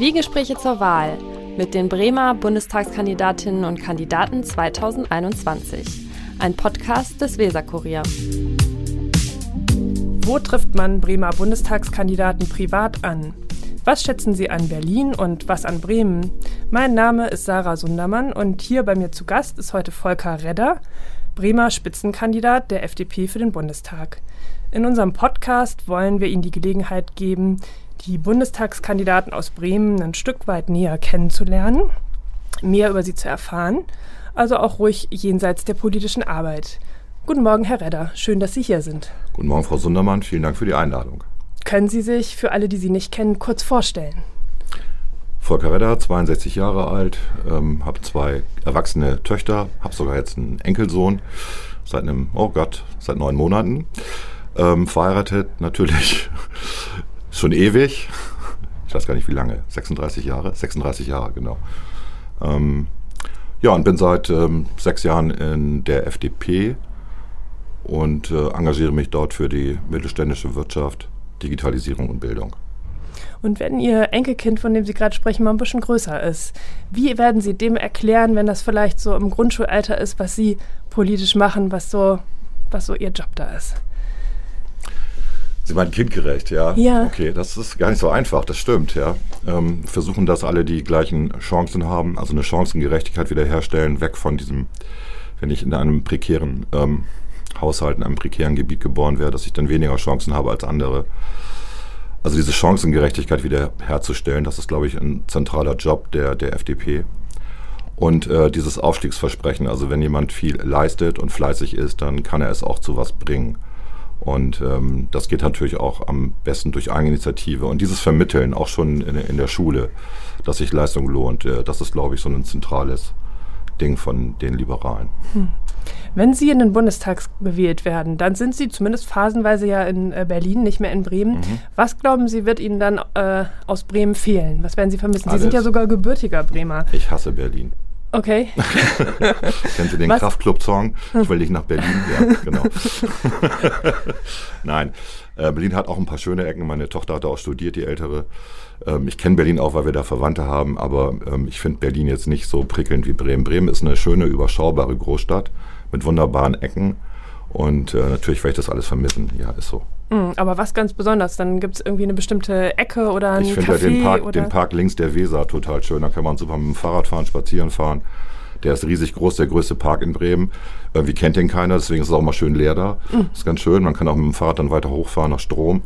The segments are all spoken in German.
Zwiegespräche zur Wahl mit den Bremer Bundestagskandidatinnen und Kandidaten 2021. Ein Podcast des Weserkurier. Wo trifft man Bremer Bundestagskandidaten privat an? Was schätzen Sie an Berlin und was an Bremen? Mein Name ist Sarah Sundermann und hier bei mir zu Gast ist heute Volker Redder, Bremer Spitzenkandidat der FDP für den Bundestag. In unserem Podcast wollen wir Ihnen die Gelegenheit geben, die Bundestagskandidaten aus Bremen ein Stück weit näher kennenzulernen, mehr über sie zu erfahren, also auch ruhig jenseits der politischen Arbeit. Guten Morgen, Herr Redder. Schön, dass Sie hier sind. Guten Morgen, Frau Sundermann. Vielen Dank für die Einladung. Können Sie sich für alle, die Sie nicht kennen, kurz vorstellen? Volker Redder, 62 Jahre alt, ähm, habe zwei erwachsene Töchter, habe sogar jetzt einen Enkelsohn seit einem, oh Gott, seit neun Monaten. Ähm, verheiratet natürlich schon ewig. Ich weiß gar nicht wie lange, 36 Jahre, 36 Jahre, genau. Ähm, ja, und bin seit ähm, sechs Jahren in der FDP und äh, engagiere mich dort für die mittelständische Wirtschaft, Digitalisierung und Bildung. Und wenn Ihr Enkelkind, von dem Sie gerade sprechen, mal ein bisschen größer ist, wie werden Sie dem erklären, wenn das vielleicht so im Grundschulalter ist, was Sie politisch machen, was so, was so Ihr Job da ist? Sie meinen kindgerecht, ja? Ja. Okay, das ist gar nicht so einfach, das stimmt, ja. Ähm, versuchen, dass alle die gleichen Chancen haben, also eine Chancengerechtigkeit wiederherstellen, weg von diesem, wenn ich in einem prekären ähm, Haushalt, in einem prekären Gebiet geboren wäre, dass ich dann weniger Chancen habe als andere. Also diese Chancengerechtigkeit wiederherzustellen, das ist, glaube ich, ein zentraler Job der, der FDP. Und äh, dieses Aufstiegsversprechen, also wenn jemand viel leistet und fleißig ist, dann kann er es auch zu was bringen. Und ähm, das geht natürlich auch am besten durch Eigeninitiative. Und dieses Vermitteln, auch schon in, in der Schule, dass sich Leistung lohnt, äh, das ist, glaube ich, so ein zentrales Ding von den Liberalen. Hm. Wenn Sie in den Bundestag gewählt werden, dann sind Sie zumindest phasenweise ja in äh, Berlin, nicht mehr in Bremen. Mhm. Was glauben Sie, wird Ihnen dann äh, aus Bremen fehlen? Was werden Sie vermissen? Alles. Sie sind ja sogar gebürtiger Bremer. Ich hasse Berlin. Okay. Kennen Sie den Kraftclub-Song? Ich will nicht nach Berlin. Ja, genau. Nein, äh, Berlin hat auch ein paar schöne Ecken. Meine Tochter hat da auch studiert, die ältere. Ähm, ich kenne Berlin auch, weil wir da Verwandte haben, aber ähm, ich finde Berlin jetzt nicht so prickelnd wie Bremen. Bremen ist eine schöne, überschaubare Großstadt mit wunderbaren Ecken. Und äh, natürlich werde ich das alles vermissen. Ja, ist so. Mhm, aber was ganz besonders? Dann gibt es irgendwie eine bestimmte Ecke oder ein Ich finde ja den Park, den Park links der Weser total schön. Da kann man super mit dem Fahrrad fahren, spazieren fahren. Der ist riesig groß, der größte Park in Bremen. Irgendwie kennt den keiner, deswegen ist es auch mal schön leer da. Mhm. Ist ganz schön. Man kann auch mit dem Fahrrad dann weiter hochfahren nach Strom.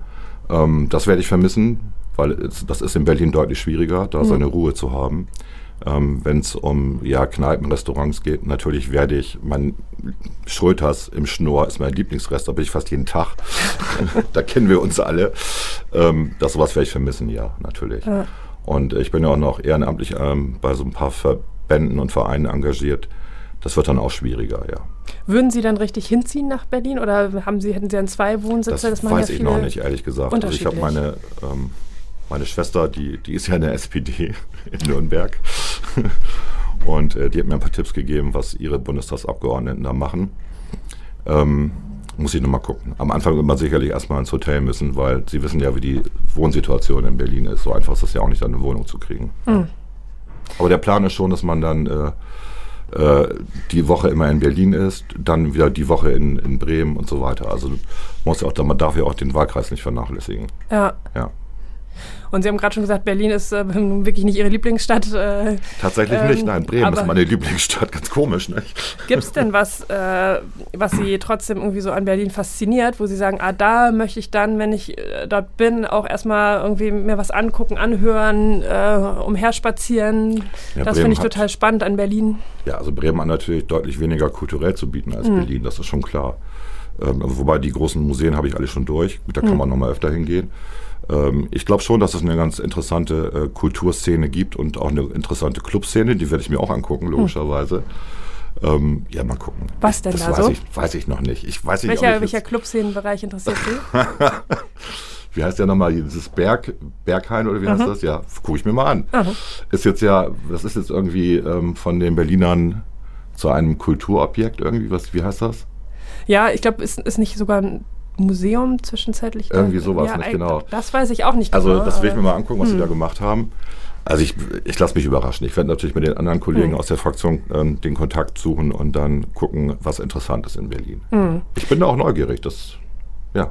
Ähm, das werde ich vermissen, weil es, das ist in Berlin deutlich schwieriger, da mhm. seine Ruhe zu haben. Ähm, Wenn es um ja, Kneipen, Restaurants geht, natürlich werde ich, mein Schröters im Schnur ist mein Lieblingsrest, da bin ich fast jeden Tag. da kennen wir uns alle. Ähm, das sowas werde ich vermissen, ja, natürlich. Ja. Und ich bin ja auch noch ehrenamtlich ähm, bei so ein paar Verbänden und Vereinen engagiert. Das wird dann auch schwieriger, ja. Würden Sie dann richtig hinziehen nach Berlin oder haben Sie, hätten Sie dann zwei Wohnsitze? Das, das weiß ja ich noch nicht, ehrlich gesagt. Also ich habe meine ähm, meine Schwester, die, die ist ja in der SPD in Nürnberg. Und äh, die hat mir ein paar Tipps gegeben, was ihre Bundestagsabgeordneten da machen. Ähm, muss ich nochmal gucken. Am Anfang wird man sicherlich erstmal ins Hotel müssen, weil Sie wissen ja, wie die Wohnsituation in Berlin ist. So einfach ist es ja auch nicht, eine Wohnung zu kriegen. Mhm. Aber der Plan ist schon, dass man dann äh, äh, die Woche immer in Berlin ist, dann wieder die Woche in, in Bremen und so weiter. Also muss ja auch, man darf ja auch den Wahlkreis nicht vernachlässigen. Ja. ja. Und Sie haben gerade schon gesagt, Berlin ist äh, wirklich nicht Ihre Lieblingsstadt. Äh, Tatsächlich ähm, nicht, nein. Bremen ist meine Lieblingsstadt, ganz komisch. Gibt es denn was, äh, was Sie trotzdem irgendwie so an Berlin fasziniert, wo Sie sagen, ah, da möchte ich dann, wenn ich äh, dort bin, auch erstmal irgendwie mir was angucken, anhören, äh, umherspazieren? Ja, das finde ich total spannend an Berlin. Ja, also Bremen hat natürlich deutlich weniger kulturell zu bieten als mhm. Berlin, das ist schon klar. Ähm, also wobei die großen Museen habe ich alle schon durch. Da kann mhm. man nochmal öfter hingehen. Ähm, ich glaube schon, dass es eine ganz interessante äh, Kulturszene gibt und auch eine interessante Clubszene. Die werde ich mir auch angucken, logischerweise. Hm. Ähm, ja, mal gucken. Was denn das da weiß so? Ich, weiß ich noch nicht. Ich weiß welcher nicht, welcher Clubszenenbereich interessiert Sie? wie heißt der nochmal, dieses Berg, Berghain oder wie heißt das? Ja, gucke ich mir mal an. Aha. Ist jetzt ja, das ist jetzt irgendwie ähm, von den Berlinern zu einem Kulturobjekt irgendwie, was, wie heißt das? Ja, ich glaube, ist, ist nicht sogar Museum zwischenzeitlich. Irgendwie sowas, ja, nicht genau. Das weiß ich auch nicht also, genau. Also das will ich mir mal angucken, was hm. sie da gemacht haben. Also ich, ich lasse mich überraschen. Ich werde natürlich mit den anderen Kollegen hm. aus der Fraktion ähm, den Kontakt suchen und dann gucken, was interessant ist in Berlin. Hm. Ich bin da auch neugierig. Das, ja.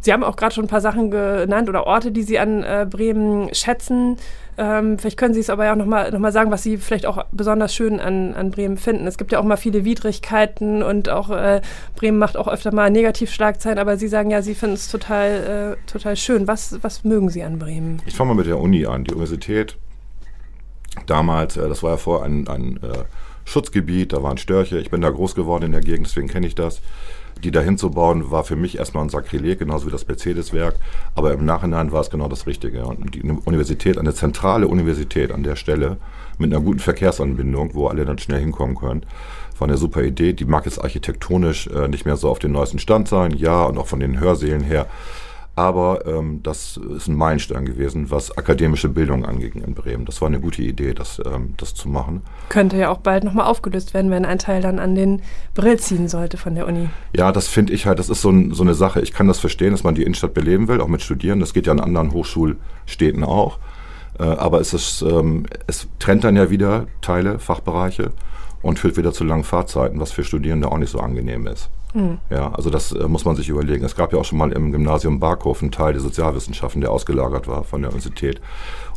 Sie haben auch gerade schon ein paar Sachen genannt oder Orte, die Sie an äh, Bremen schätzen. Ähm, vielleicht können Sie es aber ja auch nochmal noch mal sagen, was Sie vielleicht auch besonders schön an, an Bremen finden. Es gibt ja auch mal viele Widrigkeiten und auch äh, Bremen macht auch öfter mal Negativschlagzeilen, aber Sie sagen ja, Sie finden es total, äh, total schön. Was, was mögen Sie an Bremen? Ich fange mal mit der Uni an. Die Universität damals, äh, das war ja vorher ein, ein äh, Schutzgebiet, da waren Störche. Ich bin da groß geworden in der Gegend, deswegen kenne ich das die dahin zu bauen, war für mich erstmal ein Sakrileg, genauso wie das Mercedes-Werk. Aber im Nachhinein war es genau das Richtige. Und die Universität, eine zentrale Universität an der Stelle, mit einer guten Verkehrsanbindung, wo alle dann schnell hinkommen können, war eine super Idee. Die mag jetzt architektonisch äh, nicht mehr so auf dem neuesten Stand sein, ja, und auch von den Hörsälen her. Aber ähm, das ist ein Meilenstein gewesen, was akademische Bildung anging in Bremen. Das war eine gute Idee, das, ähm, das zu machen. Könnte ja auch bald nochmal aufgelöst werden, wenn ein Teil dann an den Brill ziehen sollte von der Uni. Ja, das finde ich halt, das ist so, ein, so, eine Sache. Ich kann das verstehen, dass man die Innenstadt beleben will, auch mit Studieren. Das geht ja an anderen Hochschulstädten auch. Äh, aber es, ist, ähm, es trennt dann ja wieder Teile, Fachbereiche und führt wieder zu langen Fahrzeiten, was für Studierende auch nicht so angenehm ist. Mhm. Ja, also das äh, muss man sich überlegen. Es gab ja auch schon mal im Gymnasium Barkhof einen Teil der Sozialwissenschaften, der ausgelagert war von der Universität.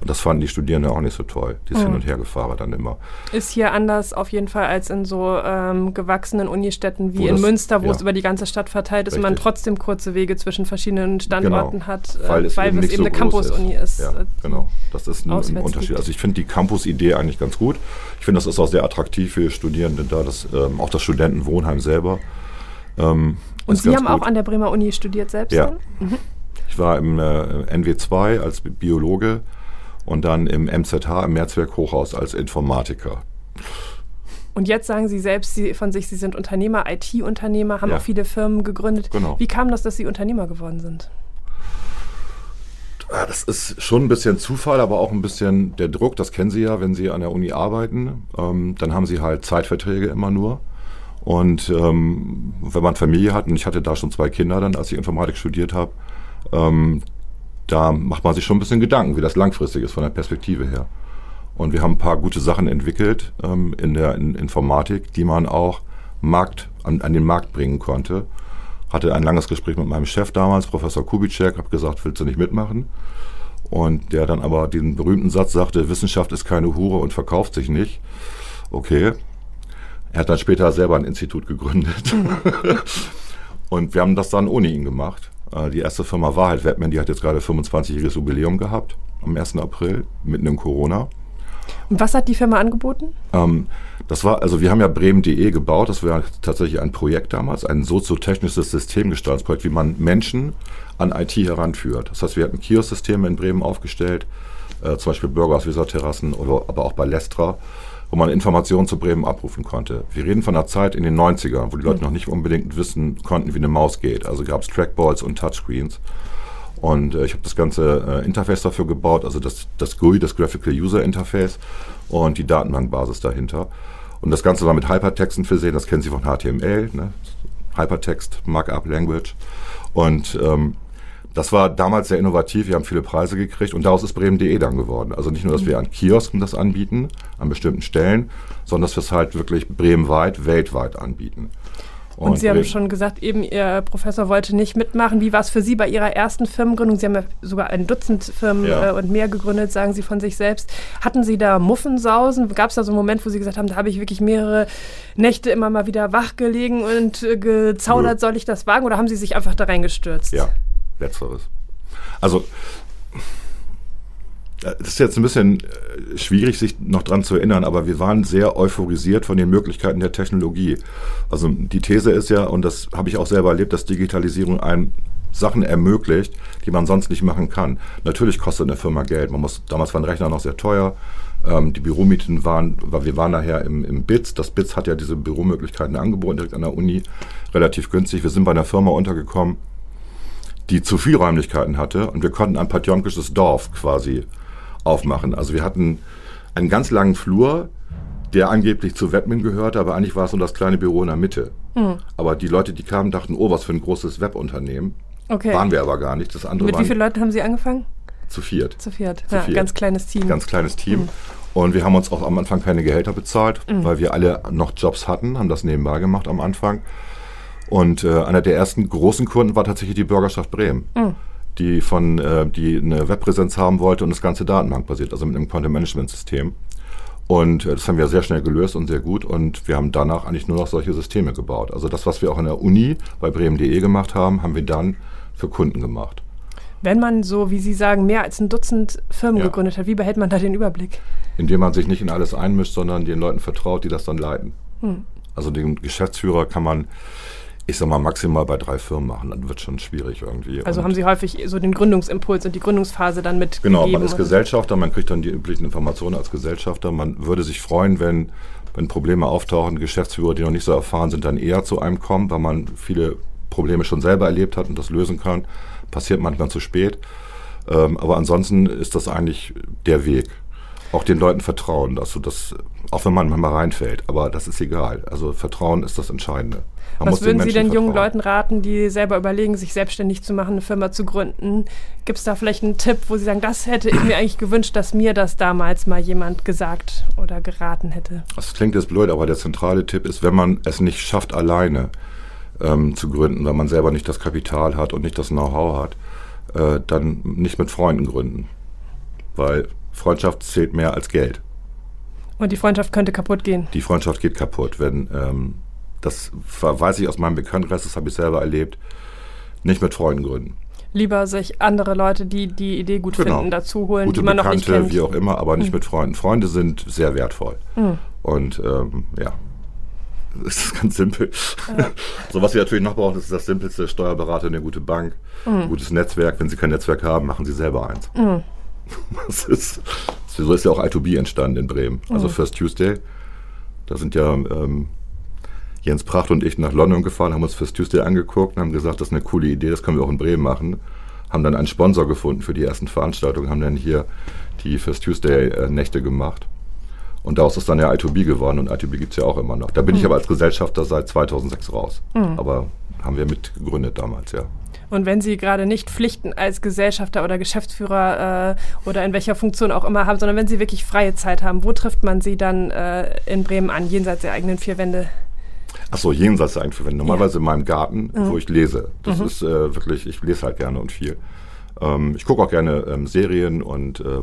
Und das fanden die Studierenden auch nicht so toll. Die ist mhm. hin und her gefahren dann immer. Ist hier anders auf jeden Fall als in so ähm, gewachsenen Unistädten wie wo in das, Münster, wo ja. es über die ganze Stadt verteilt ist Richtig. und man trotzdem kurze Wege zwischen verschiedenen Standorten genau. hat, äh, weil es weil eben, es eben so eine Campus-Uni ist. ist. Ja, äh, genau. Das ist ein, ein Unterschied. Also ich finde die Campus-Idee eigentlich ganz gut. Ich finde, das ist auch sehr attraktiv für Studierende da, das, ähm, auch das Studentenwohnheim selber. Ähm, und Sie haben gut. auch an der Bremer Uni studiert selbst? Ja. Mhm. Ich war im äh, NW2 als Biologe und dann im MZH, im Mehrzweck Hochhaus als Informatiker. Und jetzt sagen Sie selbst Sie, von sich, Sie sind Unternehmer, IT-Unternehmer, haben ja. auch viele Firmen gegründet. Genau. Wie kam das, dass Sie Unternehmer geworden sind? Ah, das ist schon ein bisschen Zufall, aber auch ein bisschen der Druck. Das kennen Sie ja, wenn Sie an der Uni arbeiten. Ähm, dann haben Sie halt Zeitverträge immer nur. Und ähm, wenn man Familie hat, und ich hatte da schon zwei Kinder dann, als ich Informatik studiert habe, ähm, da macht man sich schon ein bisschen Gedanken, wie das langfristig ist von der Perspektive her. Und wir haben ein paar gute Sachen entwickelt ähm, in der in Informatik, die man auch Markt, an, an, den Markt bringen konnte. Hatte ein langes Gespräch mit meinem Chef damals, Professor Kubitschek, habe gesagt, willst du nicht mitmachen? Und der dann aber den berühmten Satz sagte, Wissenschaft ist keine Hure und verkauft sich nicht. Okay, er hat dann später selber ein Institut gegründet. und wir haben das dann ohne ihn gemacht. Äh, die erste Firma Wahrheit Webman, die hat jetzt gerade 25-jähriges Jubiläum gehabt, am 1. April, mitten in Corona. Und was hat die Firma angeboten? Ähm, das war, also wir haben ja Bremen.de gebaut, das war tatsächlich ein Projekt damals, ein soziotechnisches Systemgestaltungsprojekt, wie man Menschen an IT heranführt. Das heißt, wir hatten Kiosk-Systeme in Bremen aufgestellt, äh, zum Beispiel Bürger aus Weserterrassen oder aber auch bei Lestra wo man Informationen zu Bremen abrufen konnte. Wir reden von einer Zeit in den 90ern, wo die Leute mhm. noch nicht unbedingt wissen konnten, wie eine Maus geht. Also gab es Trackballs und Touchscreens. Und äh, ich habe das ganze äh, Interface dafür gebaut, also das, das GUI, das Graphical User Interface und die Datenbankbasis dahinter. Und das Ganze war mit Hypertexten versehen, das kennen Sie von HTML, ne? Hypertext, Markup Language. Und ähm, das war damals sehr innovativ, wir haben viele Preise gekriegt und daraus ist Bremen.de dann geworden. Also nicht nur, dass wir an Kiosken das anbieten, an bestimmten Stellen, sondern dass wir es halt wirklich bremenweit, weltweit anbieten. Und, und Sie haben schon gesagt, eben Ihr Professor wollte nicht mitmachen. Wie war es für Sie bei Ihrer ersten Firmengründung? Sie haben ja sogar ein Dutzend Firmen ja. äh, und mehr gegründet, sagen Sie von sich selbst. Hatten Sie da Muffensausen? Gab es da so einen Moment, wo Sie gesagt haben, da habe ich wirklich mehrere Nächte immer mal wieder wach gelegen und äh, gezaudert, soll ich das wagen? Oder haben Sie sich einfach da reingestürzt? Ja, Letzteres. Also, das ist jetzt ein bisschen äh, schwierig, sich noch dran zu erinnern, aber wir waren sehr euphorisiert von den Möglichkeiten der Technologie. Also die These ist ja, und das habe ich auch selber erlebt, dass Digitalisierung ein Sachen ermöglicht, die man sonst nicht machen kann. Natürlich kostet eine Firma Geld. Man muss, damals waren Rechner noch sehr teuer. Ähm, die Büromieten waren, weil wir waren nachher im, im BITS. Das BITS hat ja diese Büromöglichkeiten angeboten, direkt an der Uni, relativ günstig. Wir sind bei einer Firma untergekommen, die zu viel Räumlichkeiten hatte und wir konnten ein patjonkisches Dorf quasi aufmachen. Also wir hatten einen ganz langen Flur, der angeblich zu Webmin gehörte, aber eigentlich war es nur das kleine Büro in der Mitte. Mhm. Aber die Leute, die kamen, dachten, oh, was für ein großes Webunternehmen. Okay. Waren wir aber gar nicht. Das andere Mit wie vielen Leuten haben Sie angefangen? Zu viert. Zu viert. Zu ja, viert. ganz kleines Team. Ganz kleines Team. Mhm. Und wir haben uns auch am Anfang keine Gehälter bezahlt, mhm. weil wir alle noch Jobs hatten, haben das nebenbei gemacht am Anfang. Und äh, einer der ersten großen Kunden war tatsächlich die Bürgerschaft Bremen, mhm. die von äh, die eine Webpräsenz haben wollte und das ganze datenbankbasiert, also mit einem Content-Management-System. Und äh, das haben wir sehr schnell gelöst und sehr gut. Und wir haben danach eigentlich nur noch solche Systeme gebaut. Also das, was wir auch in der Uni bei bremen.de gemacht haben, haben wir dann für Kunden gemacht. Wenn man so, wie Sie sagen, mehr als ein Dutzend Firmen ja. gegründet hat, wie behält man da den Überblick? Indem man sich nicht in alles einmischt, sondern den Leuten vertraut, die das dann leiten. Hm. Also den Geschäftsführer kann man, ich sag mal, maximal bei drei Firmen machen. Dann wird schon schwierig irgendwie. Also und haben Sie häufig so den Gründungsimpuls und die Gründungsphase dann mit. Genau, man ist Gesellschafter, man kriegt dann die üblichen Informationen als Gesellschafter. Man würde sich freuen, wenn, wenn Probleme auftauchen, Geschäftsführer, die noch nicht so erfahren sind, dann eher zu einem kommen, weil man viele Probleme schon selber erlebt hat und das lösen kann passiert manchmal zu spät. Ähm, aber ansonsten ist das eigentlich der Weg. Auch den Leuten vertrauen, dass du das, auch wenn man manchmal reinfällt, aber das ist egal. Also Vertrauen ist das Entscheidende. Man Was würden Sie denn vertrauen. jungen Leuten raten, die selber überlegen, sich selbstständig zu machen, eine Firma zu gründen? Gibt es da vielleicht einen Tipp, wo Sie sagen, das hätte ich mir eigentlich gewünscht, dass mir das damals mal jemand gesagt oder geraten hätte? Das klingt jetzt blöd, aber der zentrale Tipp ist, wenn man es nicht schafft, alleine ähm, zu gründen, wenn man selber nicht das Kapital hat und nicht das Know-how hat, äh, dann nicht mit Freunden gründen. Weil Freundschaft zählt mehr als Geld. Und die Freundschaft könnte kaputt gehen. Die Freundschaft geht kaputt, wenn ähm, das weiß ich aus meinem Bekanntenkreis, das habe ich selber erlebt, nicht mit Freunden gründen. Lieber sich andere Leute, die die Idee gut genau. finden, dazu holen, Gute die man Bekannte, noch nicht kennt. wie auch immer, aber nicht mhm. mit Freunden. Freunde sind sehr wertvoll. Mhm. Und ähm, ja, das ist ganz simpel. Ja. so, was Sie natürlich noch brauchen, ist das simpelste: Steuerberater, eine gute Bank, mhm. ein gutes Netzwerk. Wenn Sie kein Netzwerk haben, machen Sie selber eins. Mhm. Das ist, so ist ja auch I2B entstanden in Bremen. Also. First Tuesday. Da sind ja ähm, Jens Pracht und ich nach London gefahren, haben uns First Tuesday angeguckt und haben gesagt, das ist eine coole Idee, das können wir auch in Bremen machen. Haben dann einen Sponsor gefunden für die ersten Veranstaltungen, haben dann hier die First Tuesday-Nächte äh, gemacht. Und daraus ist dann ja I2B geworden und I2B gibt es ja auch immer noch. Da bin mhm. ich aber als Gesellschafter seit 2006 raus. Mhm. Aber haben wir mit gegründet damals, ja. Und wenn Sie gerade nicht Pflichten als Gesellschafter oder Geschäftsführer äh, oder in welcher Funktion auch immer haben, sondern wenn Sie wirklich freie Zeit haben, wo trifft man Sie dann äh, in Bremen an, jenseits der eigenen vier Wände? Achso, jenseits der eigenen vier Wände. Normalerweise ja. in meinem Garten, mhm. wo ich lese. Das mhm. ist äh, wirklich, ich lese halt gerne und viel. Ähm, ich gucke auch gerne ähm, Serien und äh,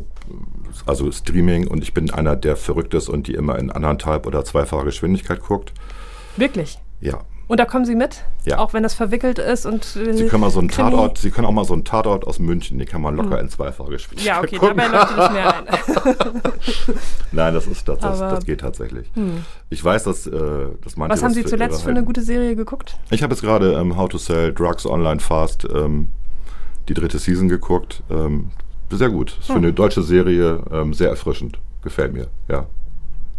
also Streaming und ich bin einer, der verrückt ist und die immer in anderthalb oder zweifacher Geschwindigkeit guckt. Wirklich? Ja. Und da kommen Sie mit? Ja. Auch wenn das verwickelt ist und. Sie können mal so einen Krimi. Tatort, Sie können auch mal so einen Tatort aus München, den kann man locker hm. in zweifacher Geschwindigkeit. Ja, okay, gucken. dabei leuchtet es mehr ein. Nein, das ist das, das, das geht tatsächlich. Hm. Ich weiß, dass, äh, dass manche. Was haben Sie zuletzt für eine gute Serie geguckt? Ich habe jetzt gerade ähm, How to Sell Drugs Online Fast ähm, die dritte Season geguckt. Ähm, sehr gut. Ist für hm. eine deutsche Serie ähm, sehr erfrischend. Gefällt mir, ja.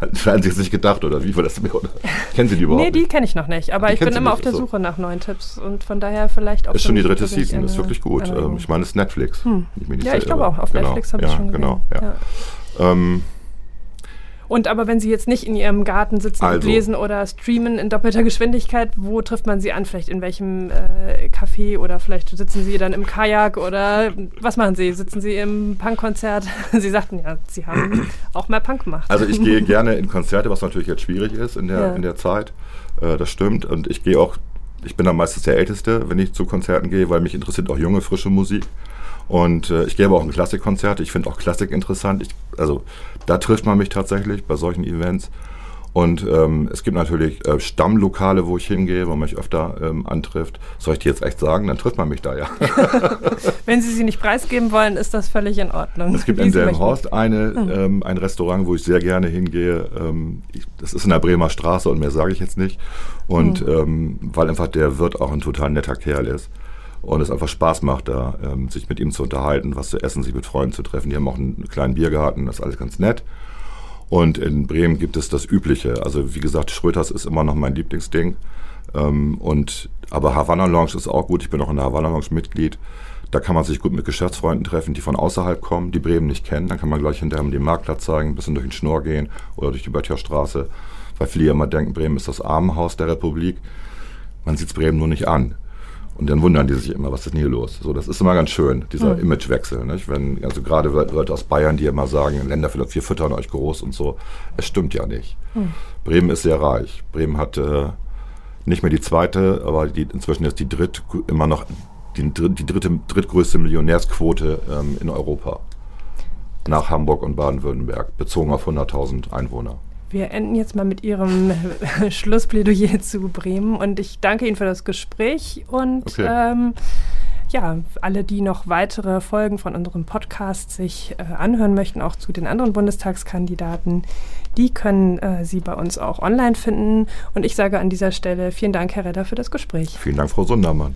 Hätten Sie jetzt nicht gedacht, oder wie war das? Oder? Kennen Sie die überhaupt? Nee, die kenne ich noch nicht. Aber die ich bin immer auf der Suche nach neuen Tipps und von daher vielleicht auch. Ist schon die dritte Season, ist wirklich gut. Ähm, ich meine, es ist Netflix. Hm. Ich ja, ich glaube auch. Auf genau. Netflix habe ich schon gesehen. Genau, ja. ja. Ähm, und aber wenn Sie jetzt nicht in Ihrem Garten sitzen also, und lesen oder streamen in doppelter Geschwindigkeit, wo trifft man Sie an? Vielleicht in welchem äh, Café oder vielleicht sitzen Sie dann im Kajak oder was machen Sie? Sitzen Sie im Punkkonzert? Sie sagten ja, Sie haben auch mehr Punk gemacht. Also ich gehe gerne in Konzerte, was natürlich jetzt schwierig ist in der, ja. in der Zeit. Äh, das stimmt. Und ich gehe auch, ich bin dann meistens der Älteste, wenn ich zu Konzerten gehe, weil mich interessiert auch junge, frische Musik. Und äh, ich gehe aber auch in Klassikkonzerte. Ich finde auch Klassik interessant. Ich, also da trifft man mich tatsächlich bei solchen Events. Und ähm, es gibt natürlich äh, Stammlokale, wo ich hingehe, wo man mich öfter ähm, antrifft. Soll ich dir jetzt echt sagen? Dann trifft man mich da ja. Wenn Sie sie nicht preisgeben wollen, ist das völlig in Ordnung. Es gibt in Delmenhorst eine, mhm. ähm, ein Restaurant, wo ich sehr gerne hingehe. Ähm, ich, das ist in der Bremer Straße und mehr sage ich jetzt nicht. Und mhm. ähm, weil einfach der Wirt auch ein total netter Kerl ist und es einfach Spaß macht, da ähm, sich mit ihm zu unterhalten, was zu essen, sich mit Freunden zu treffen. Die haben auch einen kleinen Biergarten, das ist alles ganz nett. Und in Bremen gibt es das Übliche. Also wie gesagt, Schröters ist immer noch mein Lieblingsding. Ähm, und aber Havanna Lounge ist auch gut. Ich bin auch in der Havanna Lounge Mitglied. Da kann man sich gut mit Geschäftsfreunden treffen, die von außerhalb kommen, die Bremen nicht kennen. Dann kann man gleich hinterher den Marktplatz zeigen, ein bisschen durch den Schnorr gehen oder durch die Böttcherstraße. Weil viele ja immer denken, Bremen ist das Armenhaus der Republik. Man sieht es Bremen nur nicht an. Und dann wundern die sich immer, was ist denn hier los? So, das ist immer ganz schön, dieser mhm. Imagewechsel. Nicht? Wenn, also gerade Leute aus Bayern, die immer sagen, Länder, wir füttern euch groß und so. Es stimmt ja nicht. Mhm. Bremen ist sehr reich. Bremen hat äh, nicht mehr die zweite, aber die, inzwischen ist die dritt, immer noch die, die dritte, drittgrößte Millionärsquote ähm, in Europa. Nach Hamburg und Baden-Württemberg, bezogen auf 100.000 Einwohner. Wir enden jetzt mal mit Ihrem Schlussplädoyer zu Bremen und ich danke Ihnen für das Gespräch und okay. ähm, ja, alle, die noch weitere Folgen von unserem Podcast sich äh, anhören möchten, auch zu den anderen Bundestagskandidaten, die können äh, Sie bei uns auch online finden. Und ich sage an dieser Stelle vielen Dank, Herr Redder, für das Gespräch. Vielen Dank, Frau Sundermann.